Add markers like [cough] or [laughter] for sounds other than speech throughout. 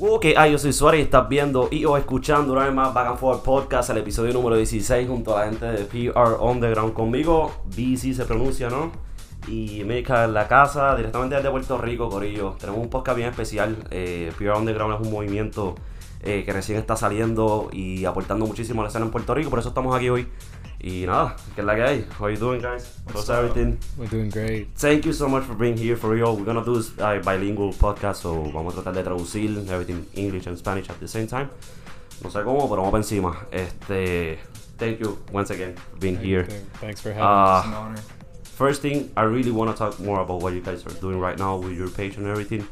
Ok, ah, yo soy Suárez y estás viendo y o escuchando una vez más Back and Forth Podcast, el episodio número 16 junto a la gente de PR Underground conmigo. BC se pronuncia, ¿no? Y Meca en la casa, directamente desde Puerto Rico, Corillo. Tenemos un podcast bien especial. Eh, PR Underground es un movimiento eh, que recién está saliendo y aportando muchísimo a la escena en Puerto Rico, por eso estamos aquí hoy. Y nada, ¿qué es la que hay? How are you doing, guys? How's everything? We're doing great. Thank you so much for being here for real. We're gonna do this uh, bilingual podcast, so vamos a tratar de traducir everything English and Spanish at the same time. No sé cómo, pero vamos para encima. Este, thank you once again for being here. Thanks for having Uh, us. It's an honor. First thing, I really want to talk more about what you guys are doing right now with your page and everything.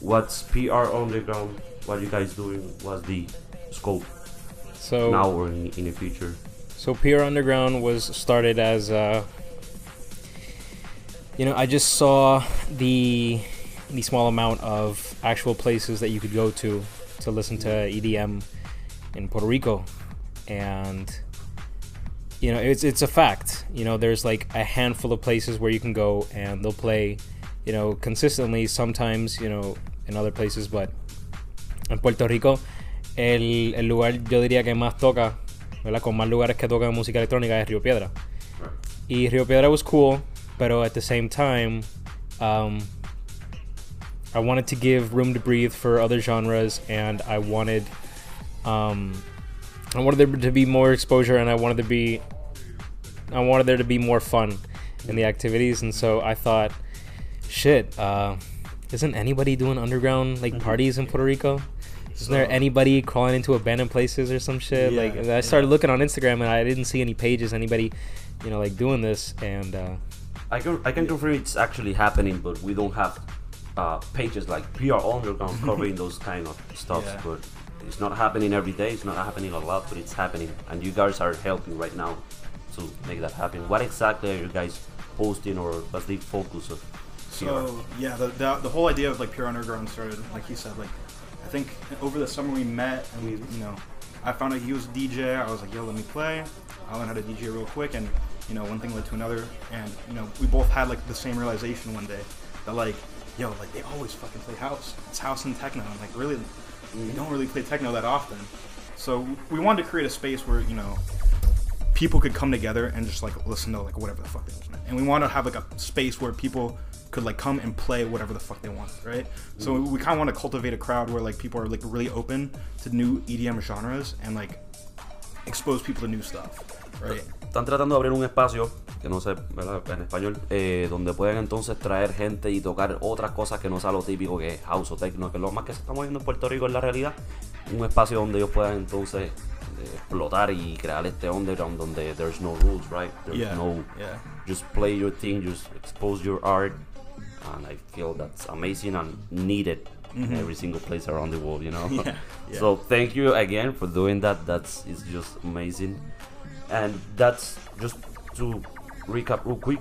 What's PR Underground? What you guys doing? What's the scope So now or in, in the future? So Pure Underground was started as uh, you know, I just saw the the small amount of actual places that you could go to to listen to EDM in Puerto Rico and you know, it's it's a fact. You know, there's like a handful of places where you can go and they'll play, you know, consistently sometimes, you know, in other places, but in Puerto Rico el, el lugar yo diría que más toca ¿verdad? Con más lugares que tocan música electrónica es Río Piedra. Y Río Piedra was cool, pero at the same time, um, I wanted to give room to breathe for other genres, and I wanted, um, I wanted there to be more exposure, and I wanted to be, I wanted there to be more fun in the activities, and so I thought, shit, uh, isn't anybody doing underground like parties in Puerto Rico? Isn't there anybody crawling into abandoned places or some shit? like I started yeah. looking on Instagram and I didn't see any pages, anybody, you know, like doing this. And uh, I can I can confirm it's actually happening, but we don't have uh, pages like PR Underground [laughs] covering those kind of stuff. Yeah. But it's not happening every day. It's not happening a lot, but it's happening, and you guys are helping right now to make that happen. What exactly are you guys posting, or what's the focus of PR? So yeah, the, the the whole idea of like pure underground started, like you said, like I think over the summer we met and we, you know, I found out he was a DJ. I was like, yo, let me play. I learned how to DJ real quick, and you know, one thing led to another, and you know, we both had like the same realization one day that like, yo, like they always fucking play house. It's house and techno. I'm like, really, they mm-hmm. don't really play techno that often. So we wanted to create a space where you know people could come together and just like listen to like whatever the fuck they want. And we want to have like a space where people could like come and play whatever the fuck they want, right? So we kind of want to cultivate a crowd where like people are like really open to new EDM genres and like expose people to new stuff, right? Están tratando de abrir un espacio, que no sé, ¿verdad? En español, eh, donde pueden entonces traer gente y tocar otras cosas que no sea lo típico que es house o techno, que es lo más que se está moviendo en Puerto Rico en la realidad. Un espacio donde ellos puedan entonces eh, explotar y crear este underground donde there's no rules, right? There's Yeah, no yeah. just play your thing, just expose your art, and I feel that's amazing and needed in every single place around the world, you know. Mm-hmm. [laughs] Yeah, [laughs] yeah. So thank you again for doing that. That's it's just amazing, and that's just to recap real quick.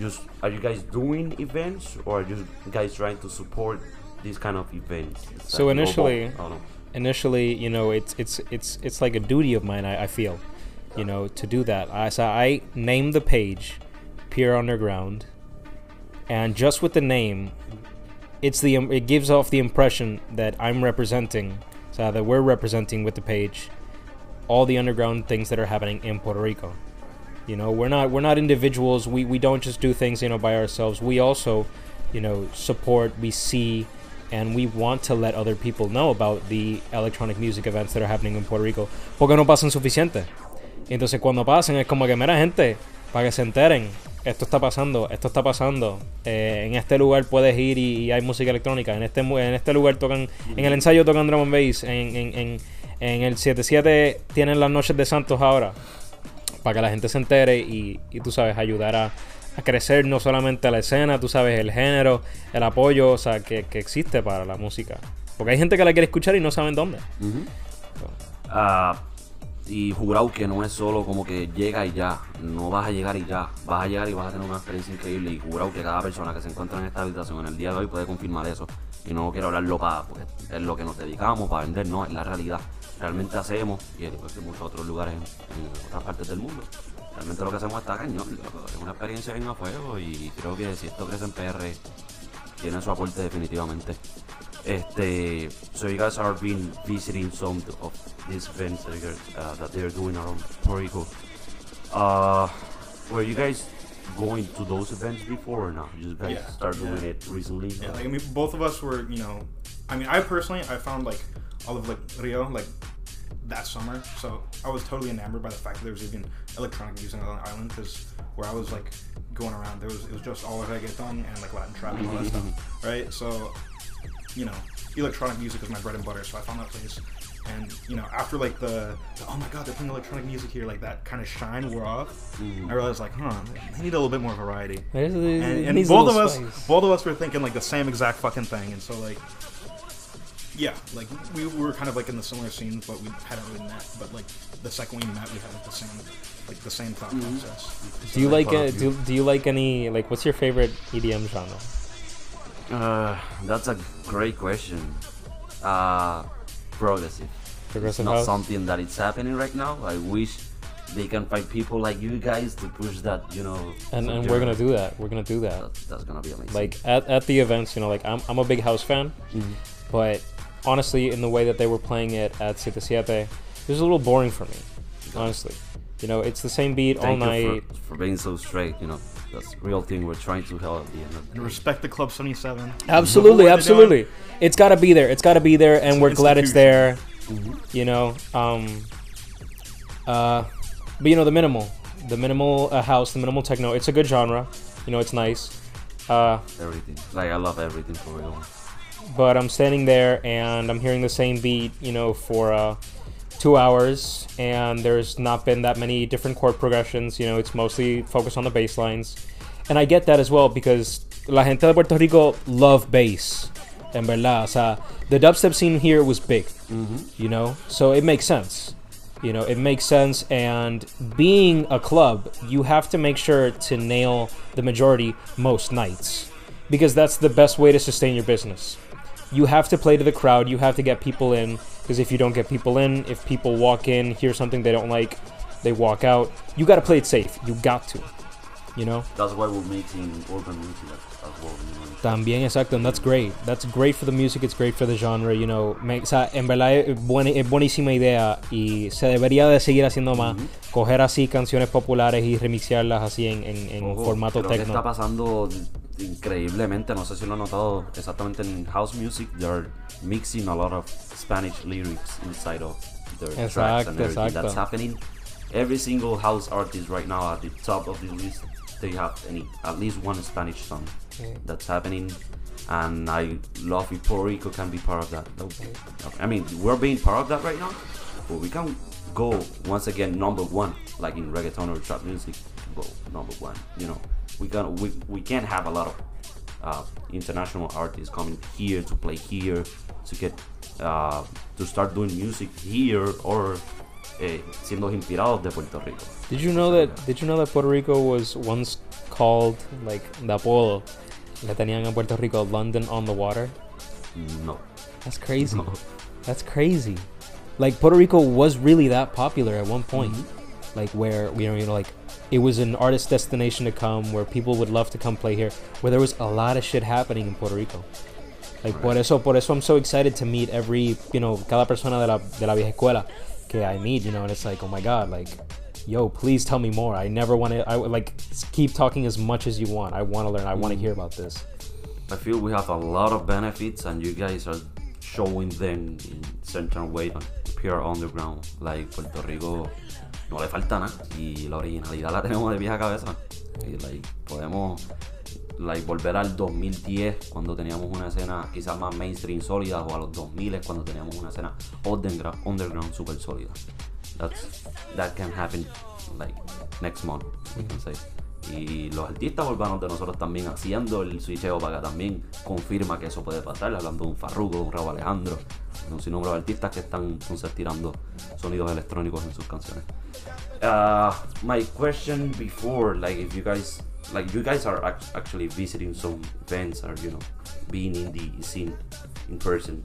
Just are you guys doing events or are you guys trying to support these kind of events? Is So initially- I don't know. initially, you know, it's it's it's it's like a duty of mine. I, I feel, you know, to do that. I so I named the page Pure Underground, and just with the name, it's the it gives off the impression that I'm representing, so that we're representing with the page, all the underground things that are happening in Puerto Rico. You know, we're not we're not individuals. We we don't just do things you know by ourselves. We also, you know, support. We see, and we want to let other people know about the electronic music events that are happening in Puerto Rico. Porque no pasan suficiente. Entonces cuando pasen es como que mera gente para que se enteren. Esto está pasando, esto está pasando. Eh, en este lugar puedes ir y, y hay música electrónica. En este mu- en este lugar tocan, en el ensayo tocan drum and bass. En, en, en, en el 77 tienen las noches de Santos ahora para que la gente se entere y, y tú sabes, ayudar a, a crecer no solamente la escena, tú sabes, el género, el apoyo, o sea, que, que existe para la música. Porque hay gente que la quiere escuchar y no saben dónde. Ah, y jurado que no es solo como que llega y ya, no vas a llegar y ya, vas a llegar y vas a tener una experiencia increíble y jurado que cada persona que se encuentra en esta habitación en el día de hoy puede confirmar eso. Y no quiero hablarlo para, porque es lo que nos dedicamos, para vender, no, es la realidad. Realmente hacemos, y después que muchos otros lugares en, en otras partes del mundo, realmente lo que hacemos está cañón, es una experiencia bien a fuego y creo que si esto crece en PR, tiene su aporte definitivamente. Este, so you guys are been visiting some of these events that, you uh, that they're doing around Puerto Rico. Uh, were you guys going to those events before or not? You just guys Yeah, start doing yeah. it recently? Yeah, like I mean, both of us were, you know, I mean, I personally, I found like all of like Rio like that summer, so I was totally enamored by the fact that there was even electronic music on the island. Because where I was like going around, there was it was just all reggaeton and like Latin trap and all that stuff, [laughs] right? So, you know, electronic music is my bread and butter, so I found that place. And you know, after like the, the oh my god, they're playing electronic music here, like that kind of shine wore off. I realized like, huh, they need a little bit more variety There's- and, and both of little us spice. both of us were thinking like the same exact fucking thing and so like yeah like we were kind of like in the similar scenes but we hadn't really met but like the second we met we had like the same like the same thought process Do you like Fuck uh, do, do you like any like what's your favorite EDM genre? Uh, that's a great question. Uh, progressive. Progressive it's not house? something that is happening right now. I wish they can find people like you guys to push that. You know. And and we're gonna do that. We're gonna do that. That, that's gonna be amazing. Like at, at the events, you know, like I'm I'm a big house fan, Mhm. but honestly, in the way that they were playing it at Siete Siete, it was a little boring for me. Honestly, you know, it's the same beat all night. you for, for being so straight. You know, that's the real thing we're trying to help at the end of the and day. respect the club 77 Absolutely, absolutely. It's got to be there. It's got to be there, and It's we're glad it's there. You know, um, uh, but you know the minimal, the minimal uh, house, the minimal techno. It's a good genre. You know, it's nice. Uh, Everything. Like I love everything for real. but I'm standing there and I'm hearing the same beat, you know, for uh, two hours, and there's not been that many different chord progressions. You know, it's mostly focused on the bass lines, and I get that as well because la gente de Puerto Rico love bass. En verdad, o sea, the dubstep scene here was big, mm-hmm. you know, so it makes sense. You know, it makes sense, and being a club, you have to make sure to nail the majority most nights because that's the best way to sustain your business. You have to play to the crowd, you have to get people in because if you don't get people in, if people walk in, hear something they don't like, they walk out. You got to play it safe. You got to. You know? That's why we're making urban music as, well. You know. También, exacto, and that's great. That's great for the music, it's great for the genre, you know. Me- o sea, en verdad es, buena- es buenísima idea y se debería de seguir haciendo más. Coger así canciones populares y remixearlas así en, en, en Ojo, formato techno. está pasando increíblemente. No sé si lo han notado exactamente en house music. They're mixing a lot of Spanish lyrics inside of their tracks and Exacto, everything. That's happening. Every single house artist right now at the top of the list, they have any at least one Spanish song Yeah. that's happening. And I love if Puerto Rico can be part of that. No, I mean, we're being part of that right now, but we can go once again number one, like in reggaeton or trap music, go number one. You know, we can we, we can't have a lot of uh, international artists coming here to play here to get uh, to start doing music here or eh, siendo inspirados de Puerto Rico. Did you know that did you know that Puerto Rico was once called like the apodo le tenían a Puerto Rico London on the water? No. That's crazy. No. That's crazy. Like Puerto Rico was really that popular at one point. Like where you know, you know, like it was an artist destination to come, where people would love to come play here, where there was a lot of shit happening in Puerto Rico. Like por eso, por eso I'm so excited to meet every, you know, cada persona de la de la vieja escuela que I meet, you know, and it's like, oh my god, like, yo, please tell me more. I never want to, I like keep talking as much as you want. I want to learn. I want to mm. hear about this. I feel we have a lot of benefits and you guys are showing them in certain way on pure underground. Like Puerto Rico no le falta nada y la originalidad la tenemos de vieja cabeza. Y podemos like, volver al 2010 cuando teníamos una escena quizás más mainstream sólida o a los 2000 cuando teníamos una escena underground, underground super sólida. That's, that can happen like next month, we can say. Y los artistas urbanos de nosotros también haciendo el switcheo para acá también confirma que eso puede pasar, hablando de un Farruko, un Raúl Alejandro, de un sinnúmero de artistas que están entonces sonidos electrónicos en sus canciones. Uh, my question before, like if you guys, like you guys are ac- actually visiting some events or you know being in the scene in person,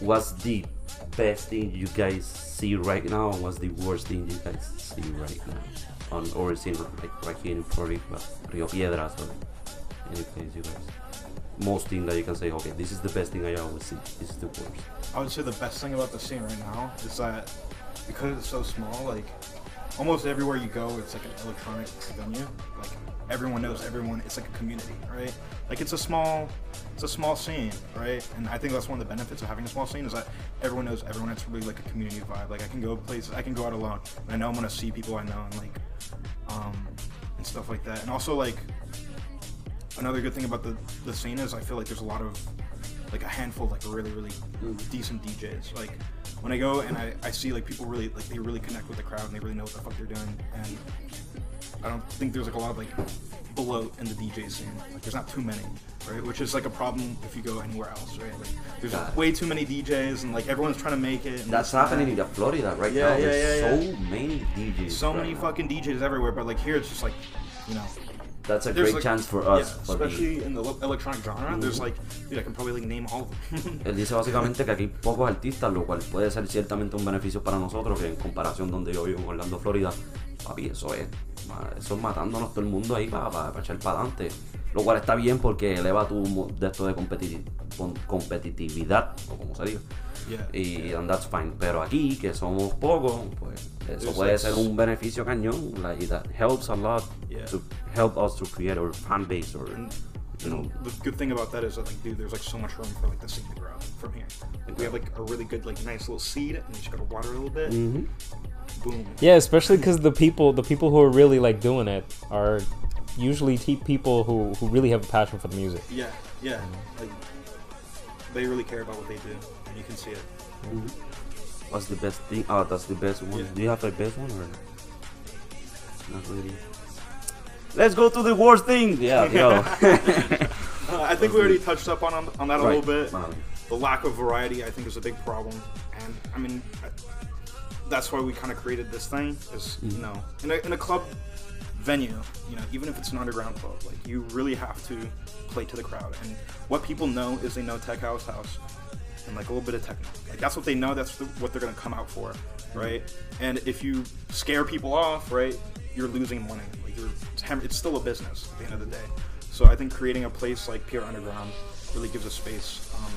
what's the best thing you guys see right now and what's the worst thing you guys see right now on or scene like right in Puerto Rio Piedras or any place you guys most thing that you can say, okay, this is the best thing I always see. This is the worst. I would say the best thing about the scene right now is that because it's so small, like almost everywhere you go, it's like an electronic venue. Like everyone knows everyone. It's like a community, right? Like it's a small, it's a small scene, right? And I think that's one of the benefits of having a small scene is that everyone knows everyone. It's really like a community vibe. Like I can go places, I can go out alone, and I know I'm gonna see people I know, and like, um, and stuff like that. And also like another good thing about the the scene is I feel like there's a lot of like a handful of like really really decent DJs. Like when I go and I, I see like people really like they really connect with the crowd and they really know what the fuck they're doing. And I don't think there's like a lot of like bloat in the DJ scene. Like there's not too many, right? Which is like a problem if you go anywhere else, right? Like there's it. way too many DJs and like everyone's trying to make it. And That's happening that. in Florida right Yeah, now. yeah, There's yeah, so many DJs. So right many now. fucking DJs everywhere, but like here it's just like, you know, That's a there's great like- chance for us. yeah, for the- especially in the electronic genre. There's like, dude, I can probably like name all of them. Él dice básicamente que aquí hay pocos artistas, lo cual puede ser ciertamente un beneficio para nosotros, que en comparación donde yo vivo en Orlando, Florida, papi, eso es, es matándonos todo el mundo ahí para echar para adelante. Lo cual está bien porque eleva tu de esto de competitividad, o como se diga. Yeah, Y and that's fine. Pero aquí, que somos pocos, pues eso There's puede like ser un beneficio cañón. Like, that helps a lot Yeah. to help us to create our fan base or, And you know, the good thing about that is that like, dude, there's like so much room for like the seed to grow from here. Like we have like a really good like nice little seed, and you just gotta water it a little bit. Mhm. Boom. Yeah, especially because the people, the people who are really like doing it, are usually te- people who who really have a passion for the music. Yeah, yeah. Like they really care about what they do, and you can see it. What's the best thing? Oh, that's the best one. Yeah. Do you have a best one or not really? Let's go to the worst thing. Yeah, [laughs] yo. [laughs] Uh, I think we already touched up on on that a Right. little bit. Vale. The lack of variety, I think, is a big problem, and I mean, I- that's why we kind of created this thing. Is you mm-hmm. know, in a in a club venue, you know, even if it's an underground club, like you really have to play to the crowd. And what people know is they know tech house house and like a little bit of techno. Like that's what they know. That's the, what they're gonna come out for, mm-hmm. right? And if you scare people off, right, you're losing money. Like you're, it's, hem- it's still a business at the end of the day. So I think creating a place like Pure Underground really gives us space, um,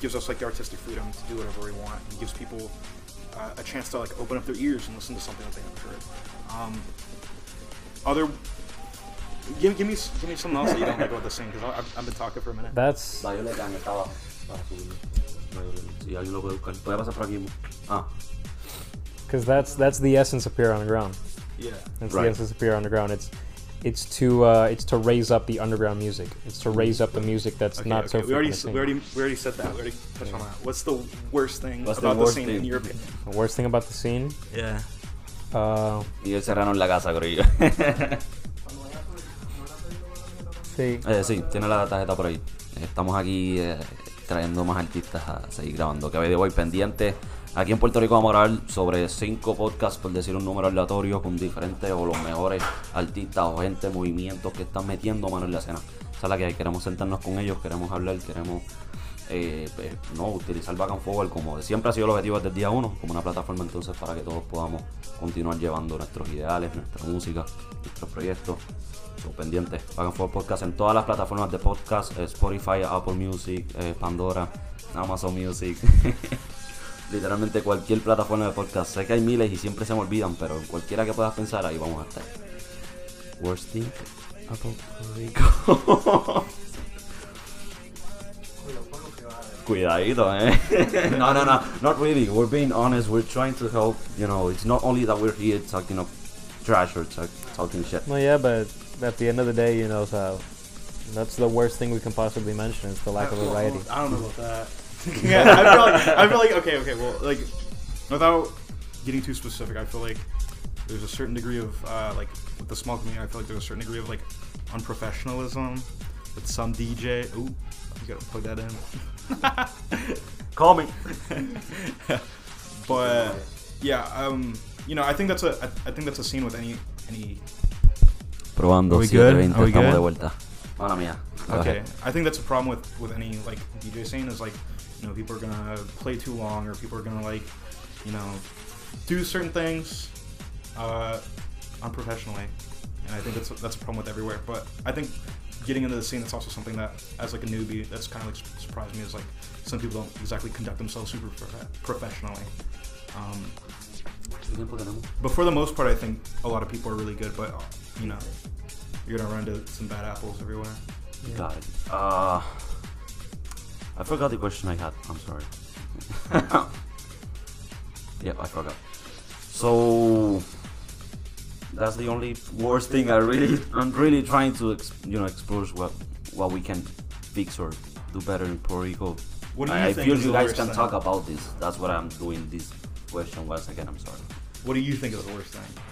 gives us like the artistic freedom to do whatever we want, and gives people uh, a chance to like open up their ears and listen to something that they haven't heard. Um, other, give, give me give me something else that you don't like about the scene because I've, I've been talking for a minute. That's Violeta, me estaba para subir. Si alguien lo puede buscar. Voy a por aquí. Ah, because that's that's the essence of Pure Underground. Yeah. That's Right. the essence of Pure Underground. It's it's to uh, it's to raise up the underground music. It's to raise up the music that's Okay, not okay. so we already frequently s- seen. we already we already said that. We already touched on that. What's the worst thing What's about the, worst scene thing? in your opinion? The worst thing about the scene, Yeah. uh, y el serrano en la casa, creo [laughs] sí, Eh, sí, tiene la tarjeta por ahí. Estamos aquí eh, trayendo más artistas a seguir grabando. Que de hoy pendiente. Aquí en Puerto Rico vamos a grabar sobre cinco podcasts, por decir un número aleatorio, con diferentes o los mejores artistas o gente, movimientos que están metiendo mano en la escena. Esa es la que. Queremos sentarnos con ellos, queremos hablar, queremos eh, pues, no utilizar Back and Forward como siempre ha sido el objetivo desde el día uno, como una plataforma entonces para que todos podamos continuar llevando nuestros ideales, nuestra música, nuestros proyectos. Pendientes. Back and Forward Podcast en todas las plataformas de podcast, eh, Spotify, Apple Music, eh, Pandora, Amazon Music. [laughs] Literalmente cualquier plataforma de podcast. Sé que hay miles y siempre se me olvidan, pero en cualquiera que puedas pensar, ahí vamos a estar. Worst thing about. [laughs] Cuidadito, eh. [laughs] no, no, no, not really. We're being honest. We're trying to help. You know, it's not only that we're here talking of trash or talk, talking shit. well, yeah, but at the end of the day, you know, so that's the worst thing we can possibly mention is the lack of variety. I don't know about that. [laughs] yeah, I feel like I feel like okay, okay. Well, like without getting too specific, I feel like there's a certain degree of uh, like with the small community. I feel like there's a certain degree of like unprofessionalism with some DJ. Ooh, you gotta plug that in. [laughs] Call me. but yeah, um, you know, I think that's a I, I think that's a scene with any any. Probando Are we good? 720, Are we estamos good? de vuelta. Mala mía. Okay. I think that's a problem with with any like DJ scene is like, you know, people are gonna play too long or people are gonna like, you know, do certain things, uh, unprofessionally, and I think that's that's a problem with everywhere. But I think getting into the scene, that's also something that, as like a newbie, that's kind of like surprised me. Is like some people don't exactly conduct themselves super prof- professionally. Um, but for the most part, I think a lot of people are really good. But you know, you're gonna run into some bad apples everywhere. Got it. Uh, I forgot the question I had. I'm sorry. [laughs] yeah, I forgot. So that's the only worst thing. I really, I'm really trying to, ex- you know, explore what what we can fix or do better in Puerto Rico. What do you I, I feel you guys can thing? talk about this. That's what I'm doing. This question once again. I'm sorry. What do you think is the worst thing?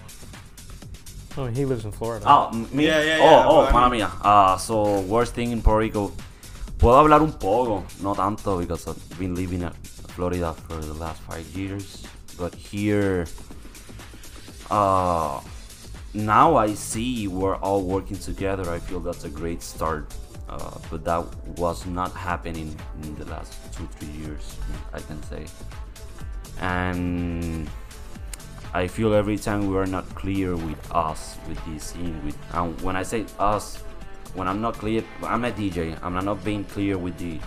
Oh, he lives in Florida. Ah, m- me. Yeah, yeah, oh, yeah, oh, but I mala mean- mía. Ah, so worst thing in Puerto Rico. Puedo hablar un poco, no tanto, because I've been living in Florida for the last five years. But here, uh, now I see we're all working together. I feel that's a great start. Uh, but that was not happening in the last two, three years, I can say. And I feel every time we are not clear with us, with this scene, with and when I say us, when I'm not clear, I'm a DJ. I'm not being clear with the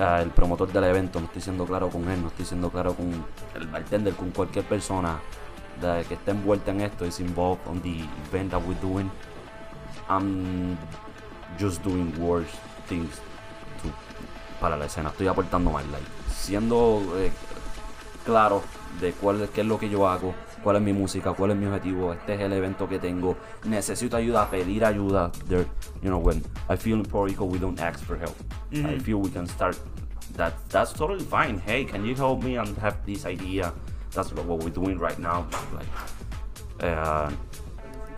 uh, el promotor del evento. No estoy siendo claro con él, no estoy siendo claro con el bartender, con cualquier persona de, que esté envuelta en esto, is involved on the event that we're doing. I'm just doing worse things to, para la escena. Estoy aportando mal, like, siendo eh, claro de cuál es, qué es lo que yo hago, cuál es mi música, cuál es mi objetivo, este es el evento que tengo, necesito ayuda, pedir ayuda. There, you know, when I feel in Puerto Rico, we don't ask for help. I feel we can start. That that's totally fine. Hey, can you help me and have this idea? That's what we're doing right now. Like, eh,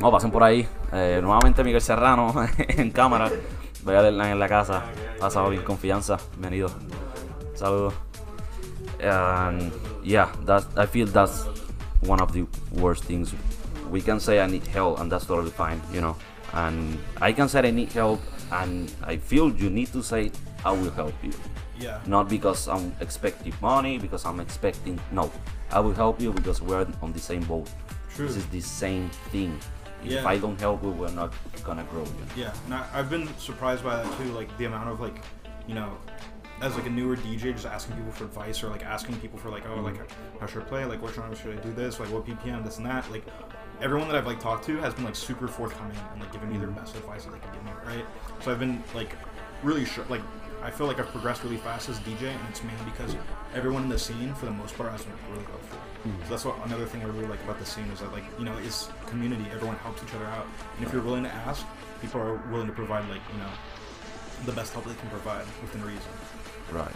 no, pasen por ahí. Eh, nuevamente Miguel Serrano [laughs] en cámara. Voy a leerla en la casa. Pasado bien confianza. Bienvenido. Saludos. And yeah, that I feel that's one of the worst things. We can say I need help, and that's totally fine, you know. And I can say I need help, and I feel you need to say I will help you. Yeah. Not because I'm expecting money, because I'm expecting no. I will help you because we're on the same boat. True. This is the same thing. If Yeah. I don't help you, we're not gonna grow. You know? Yeah, and I, I've been surprised by that too. Like the amount of like, you know, as like a newer DJ, just asking people for advice or like asking people for like, oh, like how should I play? Like what genre should I do this? Like what BPM? This and that. Like everyone that I've like talked to has been like super forthcoming and like giving me their mm-hmm. best advice that they can give me. Right. So I've been like really sure. Like I feel like I've progressed really fast as DJ, and it's mainly because everyone in the scene, for the most part, has been really helpful. Mm-hmm. So that's what another thing I really like about the scene is that like you know it's community. Everyone helps each other out, and if you're willing to ask, people are willing to provide like you know the best help they can provide within reason. Right.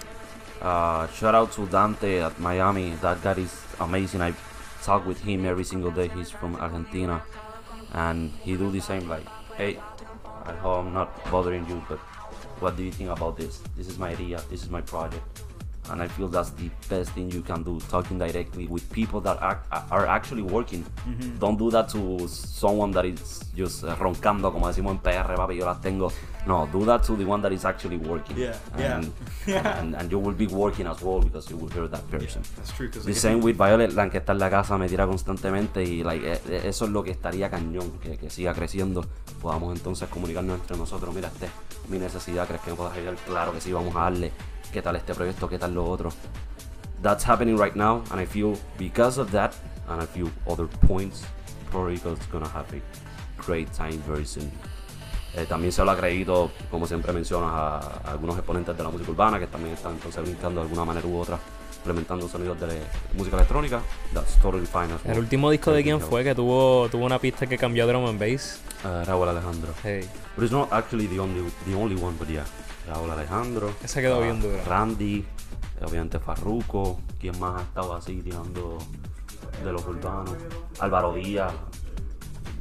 Uh, shout out to Dante at Miami. That guy is amazing. I talk with him every single day. He's from Argentina, and he do the same. Like, hey, I hope I'm not bothering you, but what do you think about this? This is my idea. This is my project. And I feel that's the best thing you can do. Talking directly with people that are, are actually working. Don't do that to someone that is just roncando, como decimos en PR, papi, yo las tengo. No, do that to the one that is actually working. Yeah, yeah. And, [laughs] Yeah. and, and you will be working as well because you will hear that person. That's true. The same with Violet, la que está en la casa, me tira constantemente y like, eh, eh, eso es lo que estaría cañón, que, que siga creciendo. Podamos entonces comunicarnos entre nosotros. Mira, este es mi necesidad, ¿crees que me puedas ayudar? Claro que sí, vamos a darle. ¿Qué tal este proyecto? ¿Qué tal lo otro? That's happening right now, and I feel because of that, and I feel other points, Puerto Rico is gonna have a great time very soon. Eh, también se lo acredito, como siempre mencionas, a, a algunos exponentes de la música urbana que también están entonces brincando de alguna manera u otra, implementando sonidos de música electrónica. That's totally fine. El último disco de quién fue que tuvo, tuvo una pista que cambió drum and bass. Uh, Raúl Alejandro. Hey. But it's not actually the only, the only one, but yeah. Raúl Alejandro. Esa quedó bien dura. Randy, obviamente Farruko. ¿Quién más ha estado así tirando de los urbanos? Álvaro Díaz.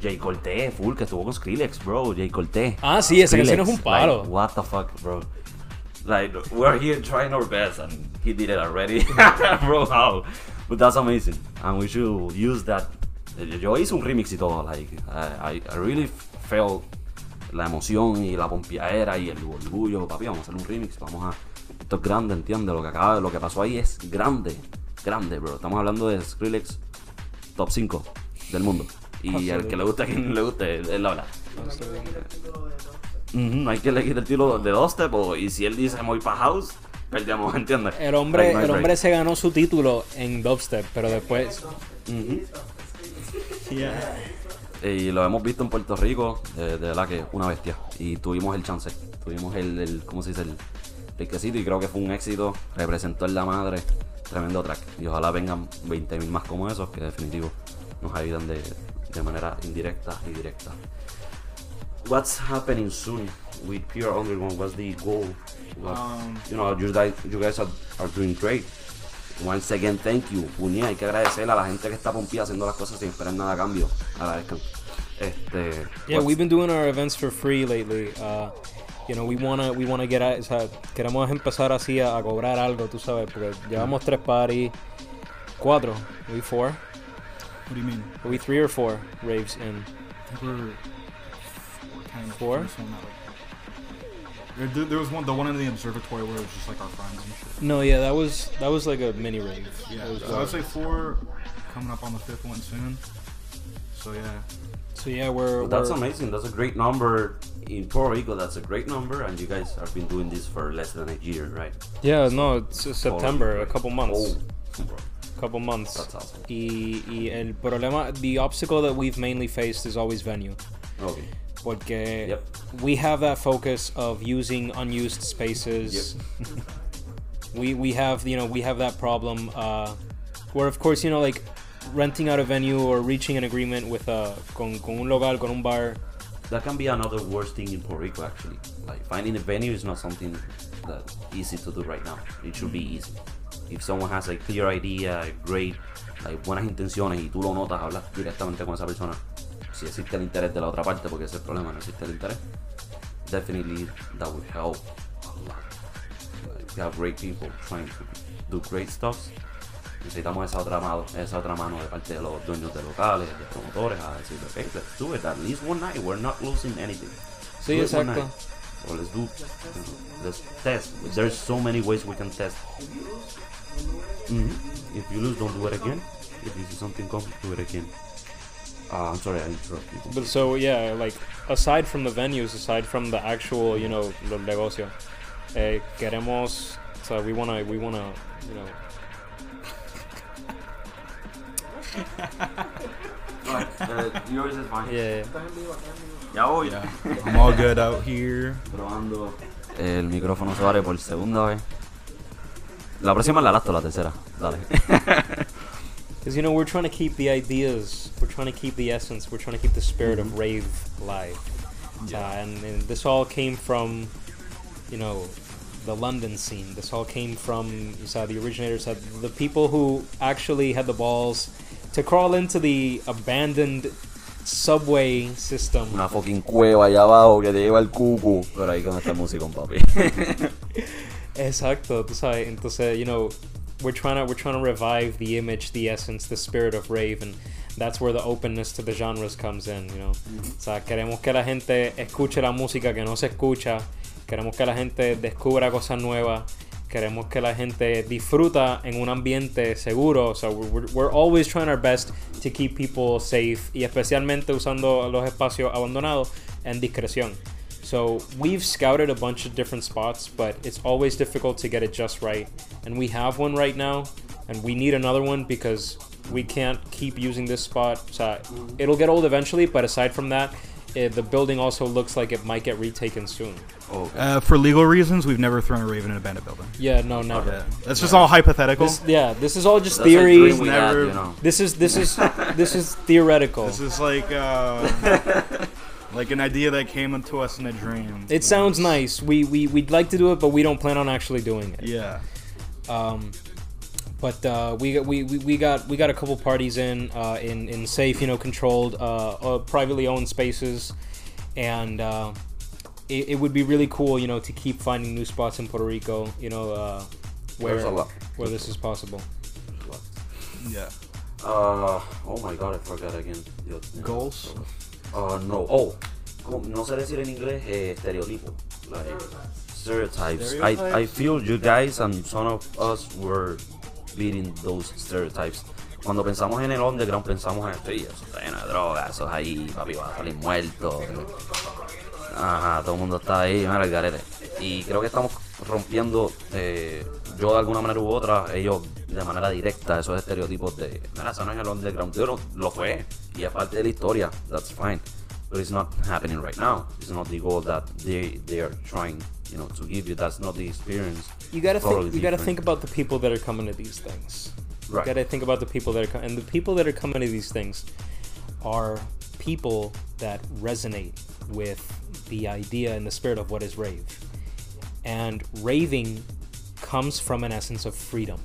Jay Cortez, full, que estuvo con Skrillex, bro. Jay Cortez. Ah, sí, esa canción es un palo. Like, what the fuck, bro. Like, we're here trying our best, and he did it already. [laughs] bro, how? But that's amazing. And we should use that. Yo hice un remix y todo. Like, I, I really felt la emoción y la pompiadera y el orgullo. Papi, vamos a hacer un remix. Vamos a. Esto es grande, entiende. Lo que acaba, lo que pasó ahí es grande. Grande, bro. Estamos hablando de Skrillex top 5 del mundo. Y al que le guste, a quien le guste, él habla. Ujú, no hay que le quite el tiro de dubstep o, y si él dice voy para house, perdemos, ¿entiendes? El hombre, no el break. hombre se ganó su título en dubstep, pero después. Yeah. Y lo hemos visto en Puerto Rico, de, de verdad que una bestia. Y tuvimos el chance, tuvimos el, el ¿cómo se dice? El, quesito y creo que fue un éxito. Representó en la madre, tremendo track. Y ojalá vengan 20.000 más como esos que definitivo nos ayudan de, de manera indirecta y directa. What's happening soon with Pure Underground? What's the goal? What- Um, you know, you guys, you guys are, are doing great. Once again, thank you. Puñe, hay que agradecerle a la gente que está pompía haciendo las cosas sin esperar nada a cambio. Agradezcan. Este, Yeah, what's- we've been doing our events for free lately. Uh, you know, we wanna, we wanna get, a, o sea, queremos empezar así a, a cobrar algo, tú sabes, porque llevamos tres parties, cuatro, we four, what do you mean? we three or four raves in. I think we're four, kind of there- there was one, the one in the observatory where it was just like our friends and shit. No, yeah, that was that was like a mini rave. Yeah, That was, so I'd say four, coming up on the fifth one soon. So yeah, so yeah, we're, Well, that's we're amazing. That's a great number in Puerto Rico. That's a great number, and you guys have been doing this for less than a year, right? yeah, no, it's uh, September, a couple months, Oh, bro, couple months. that's awesome. Y, y el problema, the obstacle that we've mainly faced is always venue. Okay. Porque Yep. we have that focus of using unused spaces. [laughs] we we have you know we have that problem uh, where of course you know like renting out a venue or reaching an agreement with a con, con un local con un bar. That can be another worst thing in Puerto Rico, actually. Like finding a venue is not something that easy to do right now. It should be easy. If someone has a clear idea, a great, like buenas intenciones y tú lo notas, hablas directamente con esa persona. Si existe el interés de la otra parte, porque ese es el problema, no existe el interés. Definitely that would help a lot. We have great people trying to do great stuff. Necesitamos esa otra, mano, esa otra mano de parte de los dueños de locales, de promotores, a decir, okay, let's do it at least one night. We're not losing anything. Sí, Do exacto. Or let's do, let's test. There's so many ways we can test. Mhm. If you lose, don't do it again. If you see something come, do it again. Uh, I'm sorry, I interrupted you. But so yeah, like aside from the venues, aside from the actual you know the negocio, eh, queremos. So we wanna we wanna you know uh, yours is fine. yeah. Ya yeah, I'm all good out here. Probando. El micrófono se vale por segunda vez. La próxima es la last la tercera. Dale. [laughs] Because you know we're trying to keep the ideas, we're trying to keep the essence, we're trying to keep the spirit of rave alive. Uh, and, and this all came from, you know, the London scene. This all came from you saw the originators had the people who actually had the balls to crawl into the abandoned subway system. Una fucking cueva allá abajo que te lleva el cucu. Pero ahí con esta música, papi. [laughs] Exacto, tú sabes. Entonces, you know, we're trying to we're trying to revive the image, the essence, the spirit of rave, and that's where the openness to the genres comes in. You know, o sea, queremos que la gente escuche la música que no se escucha. Queremos que la gente descubra cosas nuevas. Queremos que la gente disfruta en un ambiente seguro. So we're, we're- always trying our best to keep people safe y especialmente usando los espacios abandonados en discreción. So we've scouted a bunch of different spots, but it's always difficult to get it just right. And we have one right now, and we need another one because we can't keep using this spot. So it'll get old eventually, but aside from that, eh, the building also looks like it might get retaken soon. Okay. Uh, for legal reasons, we've never thrown a raven in a abandoned building. Yeah, no, never. Yeah, that's just all hypothetical. This, yeah, this is all just That's theory. dream we had, you know. This is this is [laughs] this is theoretical. This is like uh, [laughs] like an idea that came into us in a dream. It sounds nice. We we we'd like to do it, but we don't plan on actually doing it. Yeah. Um, but uh, we, got- we we we got we got a couple parties in uh, in in safe, you know, controlled, uh, uh, privately owned spaces, and uh, it, it would be really cool, you know, to keep finding new spots in Puerto Rico, you know, uh, where a lot. where this is possible. Yeah. Uh, oh my god, I forgot again. Dios. Goals? Uh, no. Oh, no sé decir en inglés eh, estereotipo. Like, stereotypes. I, I feel you guys and some of us were beating those stereotypes. Cuando pensamos en el underground, pensamos en sí, eso está lleno de drogas, eso es ahí, papi, va a salir muerto. Ajá, todo el mundo está ahí, mira, el garete. Y creo que estamos rompiendo, eh, yo de alguna manera u otra, ellos de manera directa, esos estereotipos de, mira, eso no es el underground, Yo lo, lo fue, y es parte de la historia, that's fine. But it's not happening right now. It's not the goal that they, they are trying, you know, to give you. That's not the experience. You gotta think. You gotta think about the people that are coming to these things. Right. You gotta think about the people that are co- and the people that are coming to these things are people that resonate with the idea and the spirit of what is rave. And raving comes from an essence of freedom.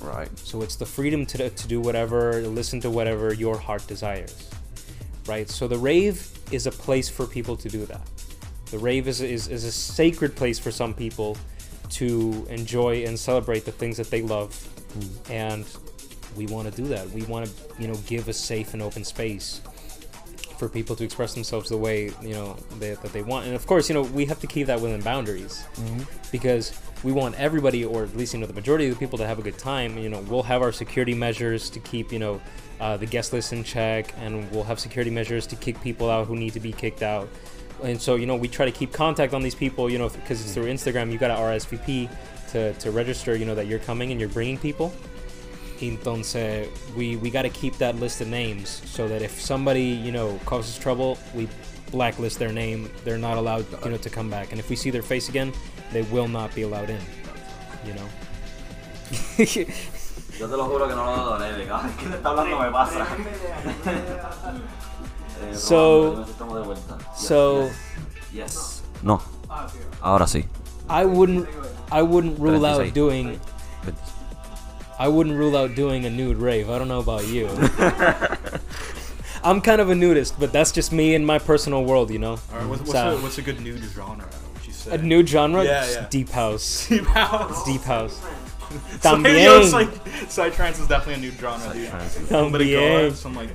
Right. So it's the freedom to, to do whatever, listen to whatever your heart desires, right? So the rave is a place for people to do that. The rave is, is, is a sacred place for some people to enjoy and celebrate the things that they love, hmm. and we want to do that. We want to, you know, give a safe and open space for people to express themselves the way you know they, that they want. And of course, you know, we have to keep that within boundaries because we want everybody, or at least you know the majority of the people, to have a good time. You know, we'll have our security measures to keep you know uh, the guest list in check, and we'll have security measures to kick people out who need to be kicked out. And so you know, we try to keep contact on these people. You know, because it's through Instagram. You got to RSVP to to register. You know that you're coming and you're bringing people. Entonces, we we got to keep that list of names so that if somebody you know causes trouble, we blacklist their name. They're not allowed you know to come back. And if we see their face again, they will not be allowed in. You know. [laughs] Yo te lo juro que no lo adoré, cada vez que le está hablando me pasa. [laughs] Eh, So- probando, estamos de vuelta. Yes, so yes, yes. No. Ahora sí. I wouldn't I wouldn't rule out doing I wouldn't rule out doing a nude rave. I don't know about you. [laughs] I'm kind of a nudist, but that's just me in my personal world, you know. All right, what's, what's, So- a, what's a good nude genre? Would you say? A nude genre, Yeah, yeah. [laughs] deep house, Deep house. deep house. So, También. yo, it's like psytrance is definitely a new genre, dude. Psytrance. Somebody También. go some like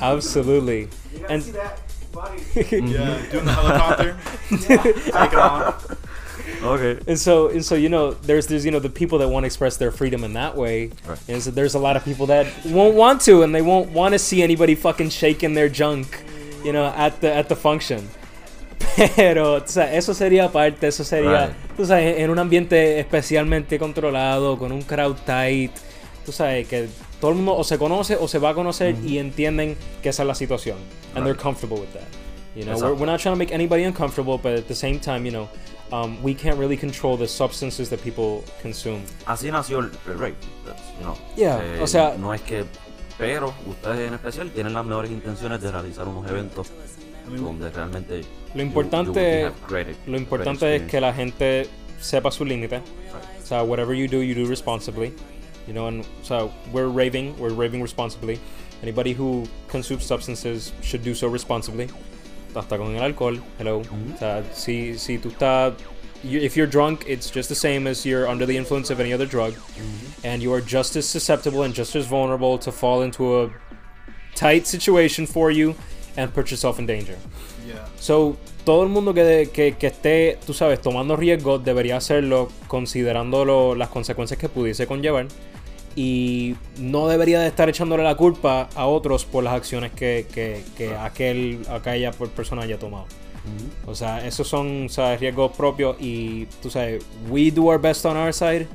Absolutely. And [laughs] yeah, doing the helicopter. Take it on. Okay. and so and so you know there's there's you know the people that want to express their freedom in that way Right. and so there's a lot of people that won't want to and they won't want to see anybody fucking shaking their junk you know at the at the function [laughs] pero tú sabes, eso sería parte eso sería Right. tú sabes en un ambiente especialmente controlado con un crowd tight tú sabes que todo el mundo o se conoce o se va a conocer mm-hmm. y entienden que esa es la situación and they're comfortable with that you know we're, we're not trying to make anybody uncomfortable but at the same time you know um, we can't really control the substances that people consume Así nació el, el rape. that's, you know. Yeah, Eh, o sea- No es que. Pero ustedes en especial tienen las mejores intenciones de realizar unos eventos donde realmente. Lo you- importante- you will have great- lo great importante es que experience. la gente sepa su límite Right. so whatever you do you do responsibly you know and so we're raving we're raving responsibly anybody who consumes substances should do so responsibly hasta con el alcohol hello. O sea si si tú estás you, if you're drunk it's just the same as you're under the influence of any other drug. And you are just as susceptible and just as vulnerable to fall into a tight situation for you and put yourself in danger. Yeah. So, todo el mundo que, que, que esté, tú sabes, tomando riesgos debería hacerlo considerando lo- las consecuencias que pudiese conllevar y no debería de estar echándole la culpa a otros por las acciones que, que, que aquel, aquella per- persona haya tomado. O sea, esos son o sea, riesgos propios y tú sabes, we do our best on our side,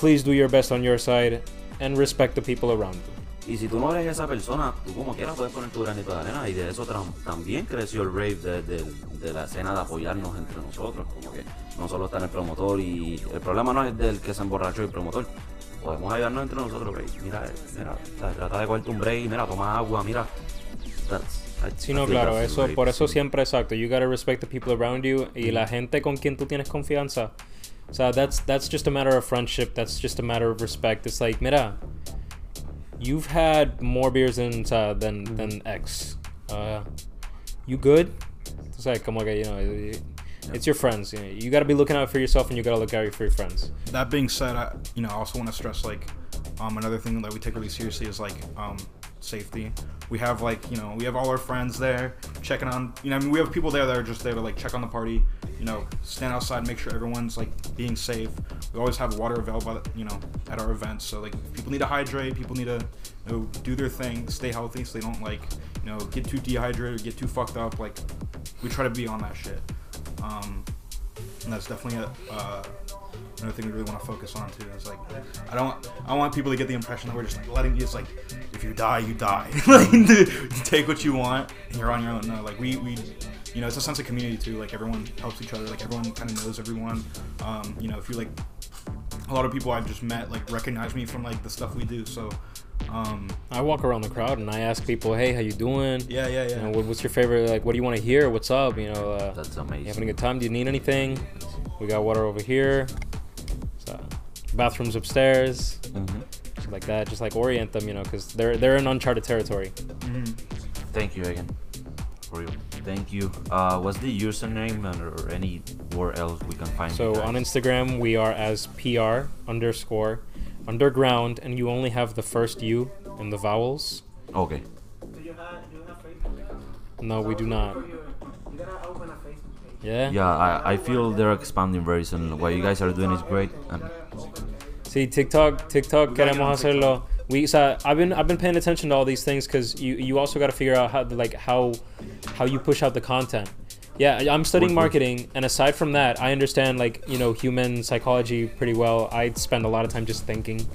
please do your best on your side and respect the people around you. Y si tú no eres esa persona, tú como quieras puedes poner tu granito de arena. Y de eso también creció el rave de, de- de la escena de apoyarnos entre nosotros. Como que no solo está en el promotor y el problema no es del que se emborrachó el promotor. Podemos ayudarnos entre nosotros, rave. Mira, mira, o sea, trata de cogerte un break, mira, toma agua, mira. That's- Sí, no, claro, eso, rave, por eso siempre exacto. You gotta respect the people around you y la gente con quien tú tienes confianza. O sea, that's that's just a matter of friendship. That's just a matter of respect. It's like, mira, you've had more beers than o sea, than than X. Uh, you good? It's like, como que you know, it's your friends. You, know, you gotta be looking out for yourself and you gotta look out for your friends. That being said, I you know I also want to stress like um, another thing that we take really seriously is like um, safety. We have like you know we have all our friends there checking on you know I mean we have people there that are just there to like check on the party. You know, stand outside, make sure everyone's like being safe. We always have water available, you know, at our events. So like people need to hydrate, people need to you know, do their thing, stay healthy, so they don't like you know get too dehydrated or get too fucked up. Like we try to be on that shit. Um, and that's definitely a, uh, another thing we really want to focus on too. Is like, I don't, I want people to get the impression that we're just like letting you. It's like, if you die, you die. [laughs] like, [laughs] take what you want, and you're on your own. No, like we, we, you know, it's a sense of community too. Like everyone helps each other. Like everyone kind of knows everyone. Um, you know, if you like, a lot of people I've just met like recognize me from like the stuff we do. So, um, I walk around the crowd and I ask people, "Hey, how you doing? yeah, yeah, You yeah. know, what, what's your favorite? Like, what do you want to hear? What's up? You know, uh, That's you having a good time? Do you need anything? We got water over here. So, bathrooms upstairs, Mhm. like that. Just like orient them, you know, because they're they're in uncharted territory. Mhm. Thank you again. For you. Thank you. Uh, what's the username and or anywhere else we can find you So guys? on Instagram, we are as PR underscore underground, and you only have the first U in the vowels. Okay. Do you have do you have Facebook? No, we do not. You, you gotta open a Facebook page. Yeah. Yeah, I, I feel they're expanding very soon. What you guys are doing is great. And See, TikTok, TikTok, We gotta get on queremos hacerlo. We, so I've been, I've been paying attention to all these things because you, you also got to figure out how, like, how, how you push out the content. Yeah, I'm studying marketing, and aside from that, I understand like you know human psychology pretty well. I spend a lot of time just thinking,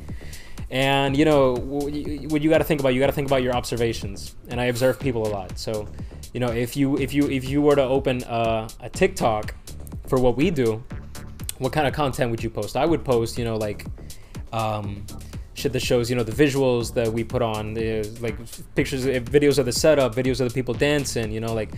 and you know what you got to think about. You got to think about your observations, and I observe people a lot. So, you know, if you if you if you were to open a, a TikTok for what we do, what kind of content would you post? I would post, you know, like um, shit that shows, you know, the visuals that we put on, the, like pictures, eh, videos of the setup, videos of the people dancing, you know, like,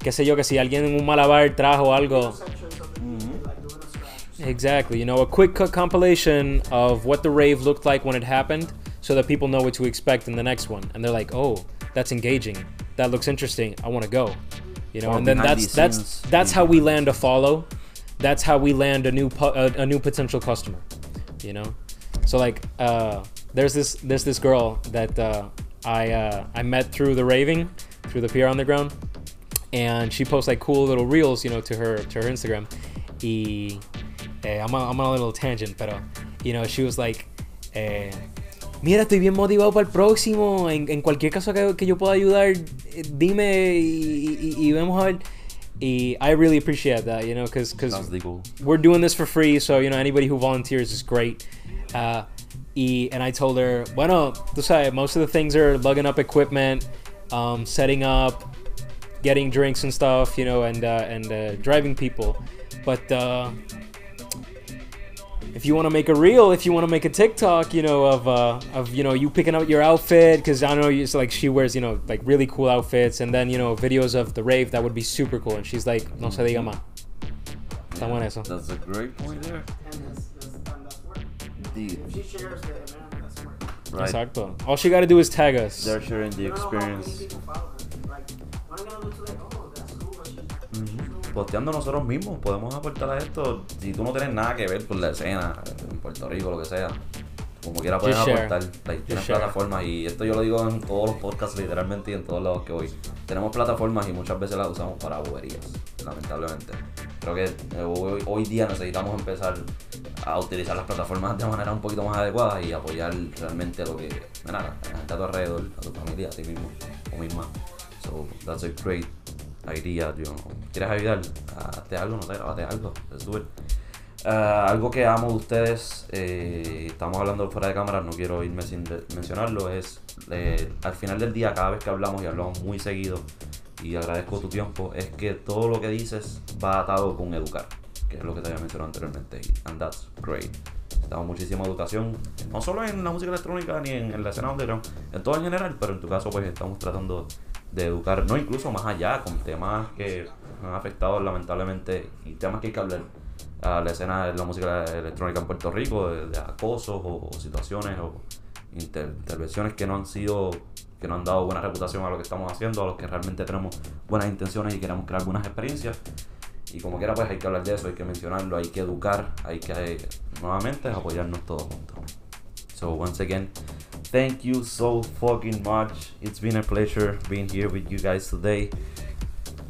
qué sé yo, que si alguien en un malabar trajo algo. Sections of the music, like doing a scratch. Exactly, you know, a quick co- compilation of what the rave looked like when it happened so that people know what to expect in the next one. And they're like, oh, that's engaging. That looks interesting. I want to go. You know, Or and then that's the that's scenes. that's how we land a follow. That's how we land a new pu- a, a new potential customer. You know, so like uh, there's this there's this girl that uh, I uh, I met through the raving, through the PR underground, and she posts like cool little reels, you know, to her to her Instagram. Eh, I'm, on, I'm on a little tangent, pero you know, she was like, eh, mira, estoy bien motivado para el próximo. En, en cualquier caso que, que yo pueda ayudar, eh, dime y, y, y vemos a ver. Y I really appreciate that, you know, because that's the goal. we're doing this for free, so you know anybody who volunteers is great. Uh, y, and I told her, bueno, tú sabes, most of the things are lugging up equipment, um, setting up, getting drinks and stuff, you know, and uh, and uh, driving people. But uh, if you want to make a reel, if you want to make a TikTok, you know, of uh, of you know you picking out your outfit, because I know it's like she wears you know like really cool outfits, and then you know videos of the rave, that would be super cool. And she's like, no se diga más. Está bueno eso. That's a great point there. The, If she shares the man, that's work. right. Exacto. All she got to do is tag us. They're sharing the experience. oh, Ujú. Posteando nosotros mismos, podemos aportar a esto. Si tú no tienes nada que ver con la escena en Puerto Rico, lo que sea, como quiera puedes aportar. Like, tienes share. plataformas y esto yo lo digo en todos los podcasts, literalmente y en todos lados que voy. Tenemos plataformas y muchas veces las usamos para boberías, lamentablemente. Creo que hoy, hoy día necesitamos empezar a utilizar las plataformas de manera un poquito más adecuada y apoyar realmente lo que, nada, la gente a tu alrededor, a tu familia, a ti mismo o misma. So, that's a great idea, you. ¿Quieres ayudar? Hazte algo, no sé, grabate algo, es súper. Ah, algo que amo de ustedes, eh, estamos hablando fuera de cámara, no quiero irme sin mencionarlo, es eh, al final del día, cada vez que hablamos y hablamos muy seguido, y agradezco tu tiempo, es que todo lo que dices va atado con educar, que es lo que te había mencionado anteriormente, and that's great. Damos muchísima educación, no solo en la música electrónica ni en, en la escena underground, en todo en general, pero en tu caso pues estamos tratando de educar, no incluso más allá, con temas que han afectado lamentablemente y temas que hay que hablar a la escena de la música electrónica en Puerto Rico, de, de acosos o, o situaciones o inter- intervenciones que no han sido, que no han dado buena reputación a lo que estamos haciendo, a los que realmente tenemos buenas intenciones y queremos crear buenas experiencias. Y como quiera, pues hay que hablar de eso, hay que mencionarlo, hay que educar, hay que eh, nuevamente apoyarnos todos juntos. So once again, thank you so fucking much. It's been a pleasure being here with you guys today.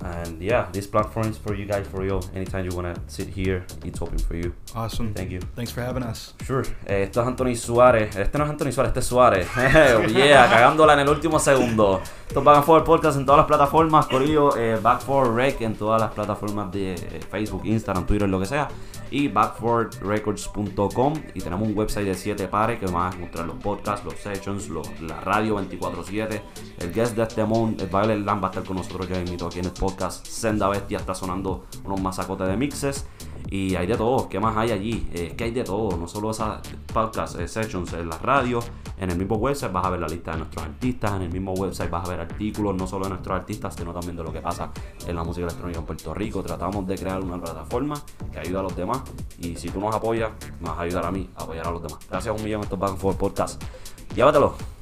And yeah, this platform is for you guys for real. Anytime you wanna sit here, it's open for you. Awesome. Thank you. Thanks for having us. Sure. Eh, esto es Anthony Suárez. Este no es Anthony Suárez, este es Suárez. [laughs] Oh, yeah, cagándola en el último segundo. Esto es Back and Forward Podcast en todas las plataformas. Corillo, eh, Back Forward Rec en todas las plataformas de eh, Facebook, Instagram, Twitter, lo que sea. Y backforwardrecords.com. Y tenemos un website de 7 pares que van a encontrar los podcasts, los sessions, los- la radio 24-7. El guest de este month, Violet Lamb, va a estar con nosotros ya invito aquí en el podcast. Senda Bestia está sonando unos masacotes de mixes. Y hay de todo, ¿qué más hay allí? Eh, que hay de todo, no solo esas podcasts, eh, sessions en la radio, en el mismo website vas a ver la lista de nuestros artistas, en el mismo website vas a ver artículos, no solo de nuestros artistas, sino también de lo que pasa en la música electrónica en Puerto Rico. Tratamos de crear una plataforma que ayude a los demás y si tú nos apoyas, me vas a ayudar a mí a apoyar a los demás. Gracias a un millón estos Back Forth Podcast. Llévatelo.